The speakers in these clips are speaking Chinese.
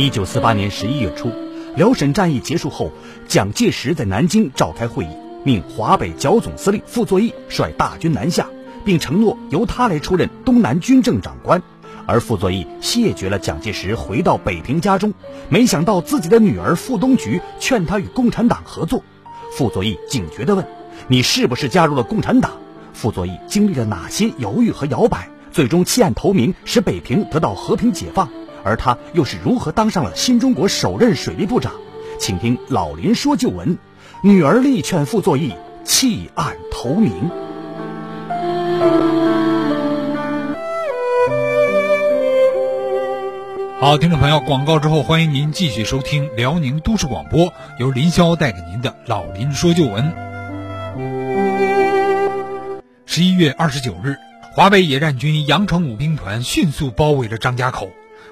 一九四八年十一月初，辽沈战役结束后，蒋介石在南京召开会议，命华北剿总司令傅作义率大军南下，并承诺由他来出任东南军政长官。而傅作义谢绝了蒋介石回到北平家中，没想到自己的女儿傅冬菊劝他与共产党合作。傅作义警觉地问：“你是不是加入了共产党？”傅作义经历了哪些犹豫和摇摆，最终弃暗投明，使北平得到和平解放？而他又是如何当上了新中国首任水利部长？请听老林说旧闻：女儿力劝傅作义弃暗投明。好，听众朋友，广告之后，欢迎您继续收听辽宁都市广播，由林霄带给您的老林说旧闻。十一月二十九日，华北野战军杨成武兵团迅速包围了张家口。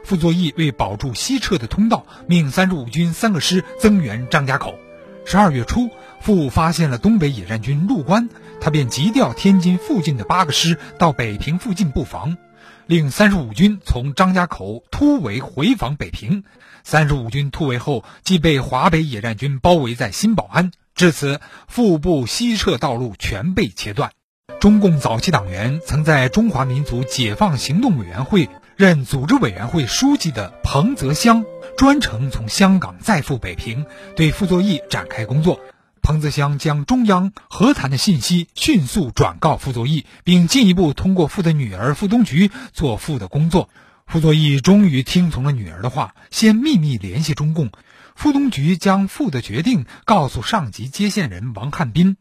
傅作义为保住西撤的通道，命三十五军三个师增援张家口。十二月初，傅发现了东北野战军入关，他便急调天津附近的八个师到北平附近布防。令三十五军从张家口突围回防北平，三十五军突围后，即被华北野战军包围在新保安。至此，腹部西撤道路全被切断。中共早期党员曾在中华民族解放行动委员会任组织委员会书记的彭泽湘，专程从香港再赴北平，对傅作义展开工作。彭泽湘将中央和谈的信息迅速转告傅作义，并进一步通过傅的女儿傅冬菊做傅的工作。傅作义终于听从了女儿的话，先秘密联系中共。傅冬菊将傅的决定告诉上级接线人王汉斌。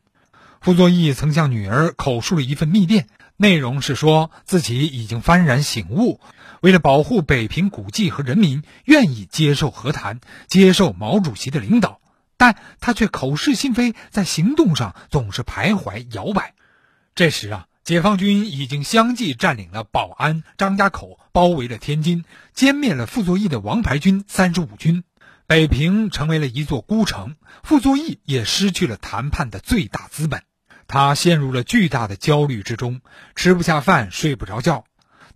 傅作义曾向女儿口述了一份密电，内容是说自己已经幡然醒悟，为了保护北平古迹和人民，愿意接受和谈，接受毛主席的领导。但他却口是心非，在行动上总是徘徊摇摆。这时啊，解放军已经相继占领了保安、张家口，包围了天津，歼灭了傅作义的王牌军三十五军，北平成为了一座孤城。傅作义也失去了谈判的最大资本，他陷入了巨大的焦虑之中，吃不下饭，睡不着觉。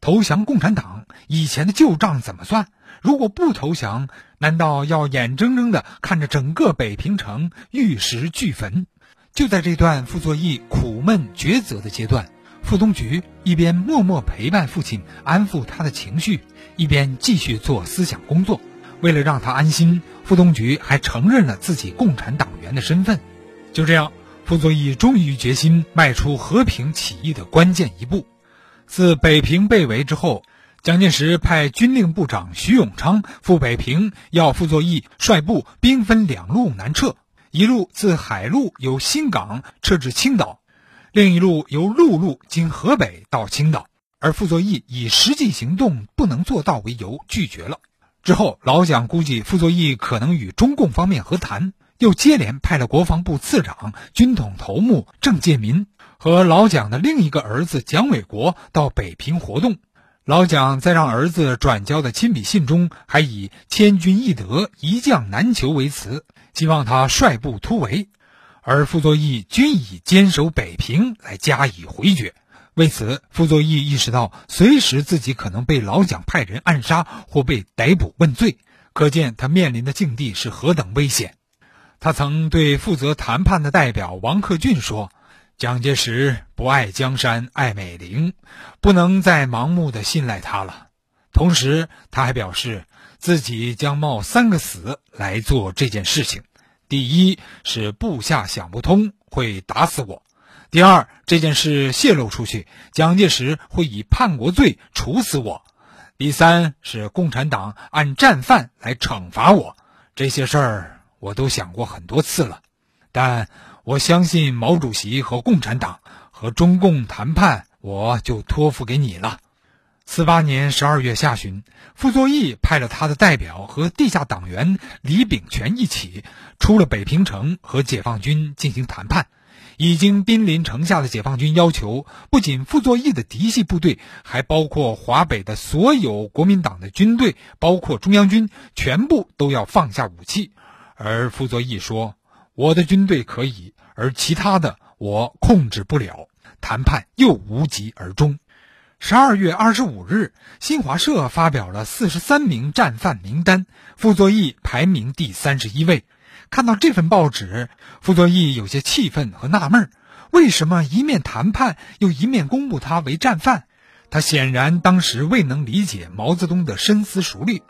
投降共产党，以前的旧账怎么算？如果不投降，难道要眼睁睁地看着整个北平城玉石俱焚？就在这段傅作义苦闷抉择的阶段，傅东菊一边默默陪伴父亲，安抚他的情绪，一边继续做思想工作。为了让他安心，傅东菊还承认了自己共产党员的身份。就这样，傅作义终于决心迈出和平起义的关键一步。自北平被围之后。蒋介石派军令部长徐永昌赴北平，要傅作义率部兵分两路南撤，一路自海路由新港撤至青岛，另一路由陆路经河北到青岛。而傅作义以实际行动不能做到为由拒绝了。之后，老蒋估计傅作义可能与中共方面和谈，又接连派了国防部次长、军统头目郑介民和老蒋的另一个儿子蒋纬国到北平活动。老蒋在让儿子转交的亲笔信中，还以“千军易得，一将难求”为词，希望他率部突围，而傅作义均以坚守北平来加以回绝。为此，傅作义意识到随时自己可能被老蒋派人暗杀或被逮捕问罪，可见他面临的境地是何等危险。他曾对负责谈判的代表王克俊说。蒋介石不爱江山爱美玲，不能再盲目的信赖他了。同时，他还表示自己将冒三个死来做这件事情：第一是部下想不通，会打死我；第二，这件事泄露出去，蒋介石会以叛国罪处死我；第三是共产党按战犯来惩罚我。这些事儿我都想过很多次了，但。我相信毛主席和共产党和中共谈判，我就托付给你了。四八年十二月下旬，傅作义派了他的代表和地下党员李炳全一起出了北平城，和解放军进行谈判。已经濒临城下的解放军要求，不仅傅作义的嫡系部队，还包括华北的所有国民党的军队，包括中央军，全部都要放下武器。而傅作义说。我的军队可以，而其他的我控制不了。谈判又无疾而终。十二月二十五日，新华社发表了四十三名战犯名单，傅作义排名第三十一位。看到这份报纸，傅作义有些气愤和纳闷：为什么一面谈判，又一面公布他为战犯？他显然当时未能理解毛泽东的深思熟虑。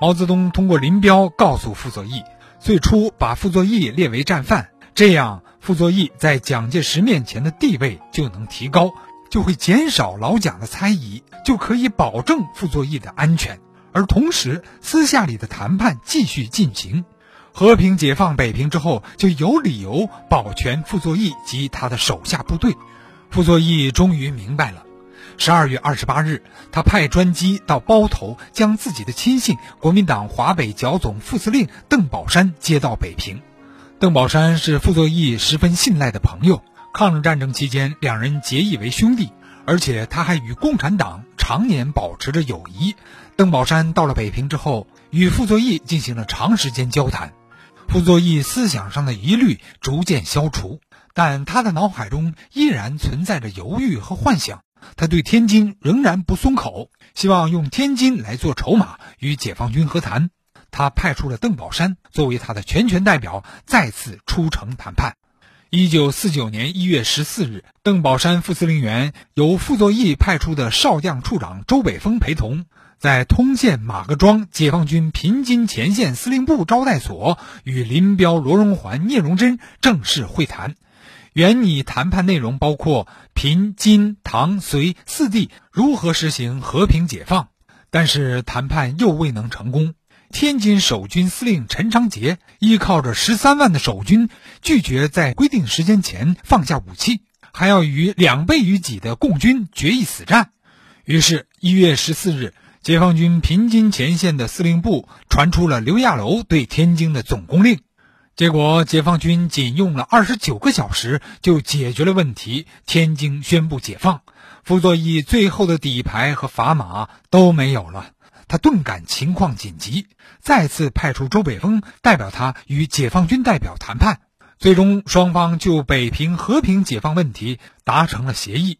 毛泽东通过林彪告诉傅作义，最初把傅作义列为战犯，这样傅作义在蒋介石面前的地位就能提高。就会减少老蒋的猜疑，就可以保证傅作义的安全。而同时，私下里的谈判继续进行，和平解放北平之后，就有理由保全傅作义及他的手下部队。傅作义终于明白了。十二月二十八日，他派专机到包头，将自己的亲信、国民党华北剿总副司令邓宝山接到北平。邓宝山是傅作义十分信赖的朋友。抗日战争期间，两人结义为兄弟，而且他还与共产党常年保持着友谊。邓宝山到了北平之后，与傅作义进行了长时间交谈，傅作义思想上的疑虑逐渐消除，但他的脑海中依然存在着犹豫和幻想。他对天津仍然不松口，希望用天津来做筹码与解放军和谈。他派出了邓宝山作为他的全权代表，再次出城谈判。一九四九年一月十四日，邓宝山副司令员由傅作义派出的少将处长周北峰陪同，在通县马各庄解放军平津前线司令部招待所与林彪、罗荣桓、聂荣臻正式会谈。原拟谈判内容包括平津、唐、绥四地如何实行和平解放，但是谈判又未能成功。天津守军司令陈长捷依靠着十三万的守军，拒绝在规定时间前放下武器，还要与两倍于己的共军决一死战。于是，一月十四日，解放军平津前线的司令部传出了刘亚楼对天津的总攻令。结果，解放军仅用了二十九个小时就解决了问题，天津宣布解放。傅作义最后的底牌和砝码都没有了。他顿感情况紧急，再次派出周北峰代表他与解放军代表谈判。最终，双方就北平和平解放问题达成了协议。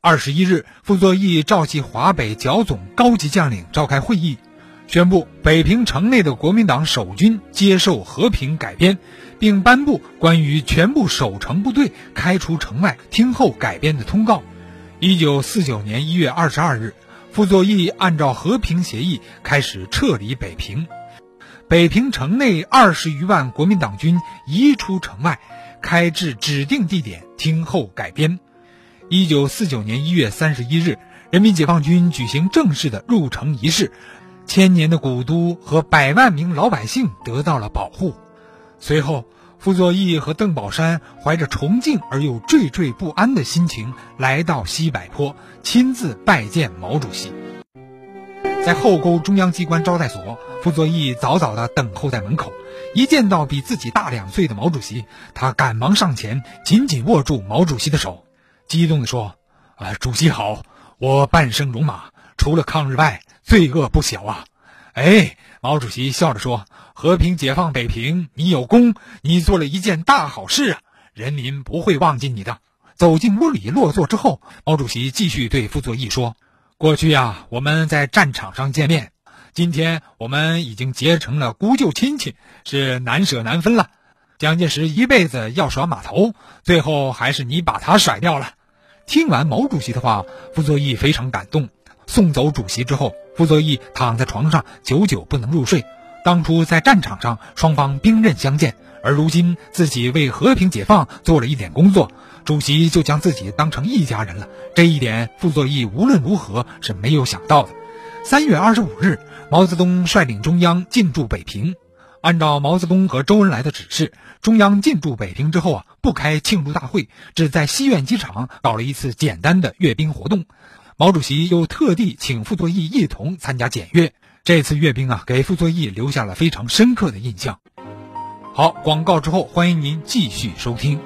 二十一日，傅作义召集华北剿总高级将领召开会议，宣布北平城内的国民党守军接受和平改编，并颁布关于全部守城部队开出城外听候改编的通告。一九四九年一月二十二日。傅作义按照和平协议开始撤离北平，北平城内二十余万国民党军移出城外，开至指定地点听候改编。一九四九年一月三十一日，人民解放军举行正式的入城仪式，千年的古都和百万名老百姓得到了保护。随后。傅作义和邓宝山怀着崇敬而又惴惴不安的心情来到西柏坡，亲自拜见毛主席。在后沟中央机关招待所，傅作义早早地等候在门口。一见到比自己大两岁的毛主席，他赶忙上前，紧紧握住毛主席的手，激动地说：“啊，主席好！我半生戎马，除了抗日外，罪恶不小啊！”哎，毛主席笑着说。和平解放北平，你有功，你做了一件大好事啊！人民不会忘记你的。走进屋里落座之后，毛主席继续对傅作义说：“过去呀，我们在战场上见面，今天我们已经结成了姑舅亲戚，是难舍难分了。蒋介石一辈子要耍码头，最后还是你把他甩掉了。”听完毛主席的话，傅作义非常感动。送走主席之后，傅作义躺在床上，久久不能入睡。当初在战场上，双方兵刃相见，而如今自己为和平解放做了一点工作，主席就将自己当成一家人了。这一点，傅作义无论如何是没有想到的。三月二十五日，毛泽东率领中央进驻北平。按照毛泽东和周恩来的指示，中央进驻北平之后啊，不开庆祝大会，只在西苑机场搞了一次简单的阅兵活动。毛主席又特地请傅作义一同参加检阅。这次阅兵啊，给傅作义留下了非常深刻的印象。好，广告之后，欢迎您继续收听。